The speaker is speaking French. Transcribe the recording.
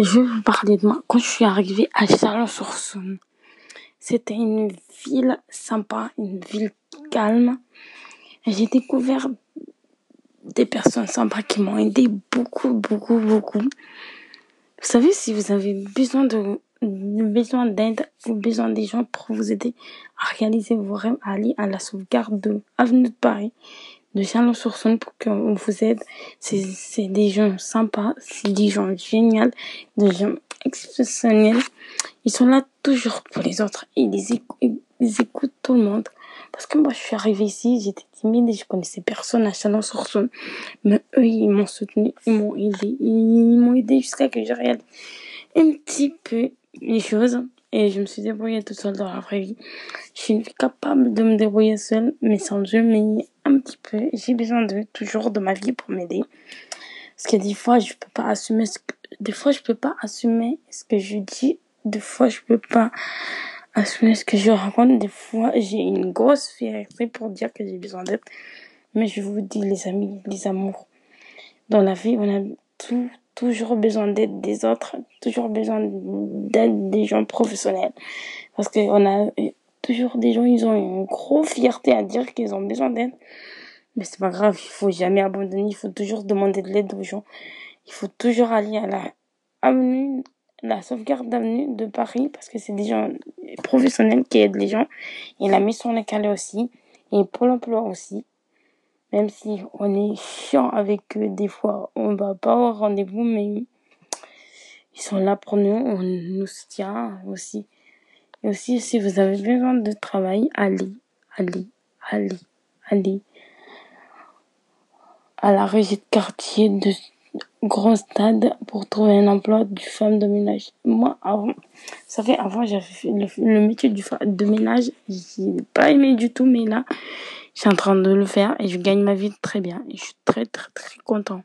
Je vais vous parler de moi. Quand je suis arrivée à Chalon-sur-Saône, c'était une ville sympa, une ville calme. J'ai découvert des personnes sympas qui m'ont aidé beaucoup, beaucoup, beaucoup. Vous savez, si vous avez besoin besoin d'aide ou besoin des gens pour vous aider à réaliser vos rêves, à aller à la sauvegarde de Avenue de Paris, de Chalon-sur-Saône pour qu'on vous aide. C'est des gens sympas, c'est des gens géniaux, des gens exceptionnels. Ils sont là toujours pour les autres. Ils, ils écoutent tout le monde. Parce que moi, je suis arrivée ici, j'étais timide et je connaissais personne à Chalon-sur-Saône. Mais eux, ils m'ont soutenu, ils m'ont aidé. Ils m'ont aidé jusqu'à que je réalise un petit peu les choses. Et je me suis débrouillée toute seule dans la vraie vie. Je suis capable de me débrouiller seule, mais sans Dieu, mais un petit peu. J'ai besoin de toujours de ma vie pour m'aider. Parce que des fois, je peux pas assumer ce que, des fois, je peux pas assumer ce que je dis. Des fois, je peux pas assumer ce que je raconte. Des fois, j'ai une grosse fierté pour dire que j'ai besoin d'aide. Mais je vous dis, les amis, les amours, dans la vie, on a tout, toujours besoin d'aide des autres, toujours besoin d'aide des gens professionnels. Parce qu'on a toujours des gens, ils ont une grosse fierté à dire qu'ils ont besoin d'aide. Mais c'est pas grave, il faut jamais abandonner, il faut toujours demander de l'aide aux gens. Il faut toujours aller à la avenue la sauvegarde d'avenue de Paris parce que c'est des gens professionnels qui aident les gens et la mission les calais aussi et Pôle emploi aussi même si on est chiant avec eux des fois on va pas au rendez-vous mais ils sont là pour nous on nous soutient aussi et aussi si vous avez besoin de travail allez allez allez allez à la régie de quartier de grand stade pour trouver un emploi du femme de ménage. Moi, avant, ça fait avant, j'avais fait le, métier du de ménage. J'ai pas aimé du tout, mais là, je suis en train de le faire et je gagne ma vie très bien. Et je suis très, très, très content.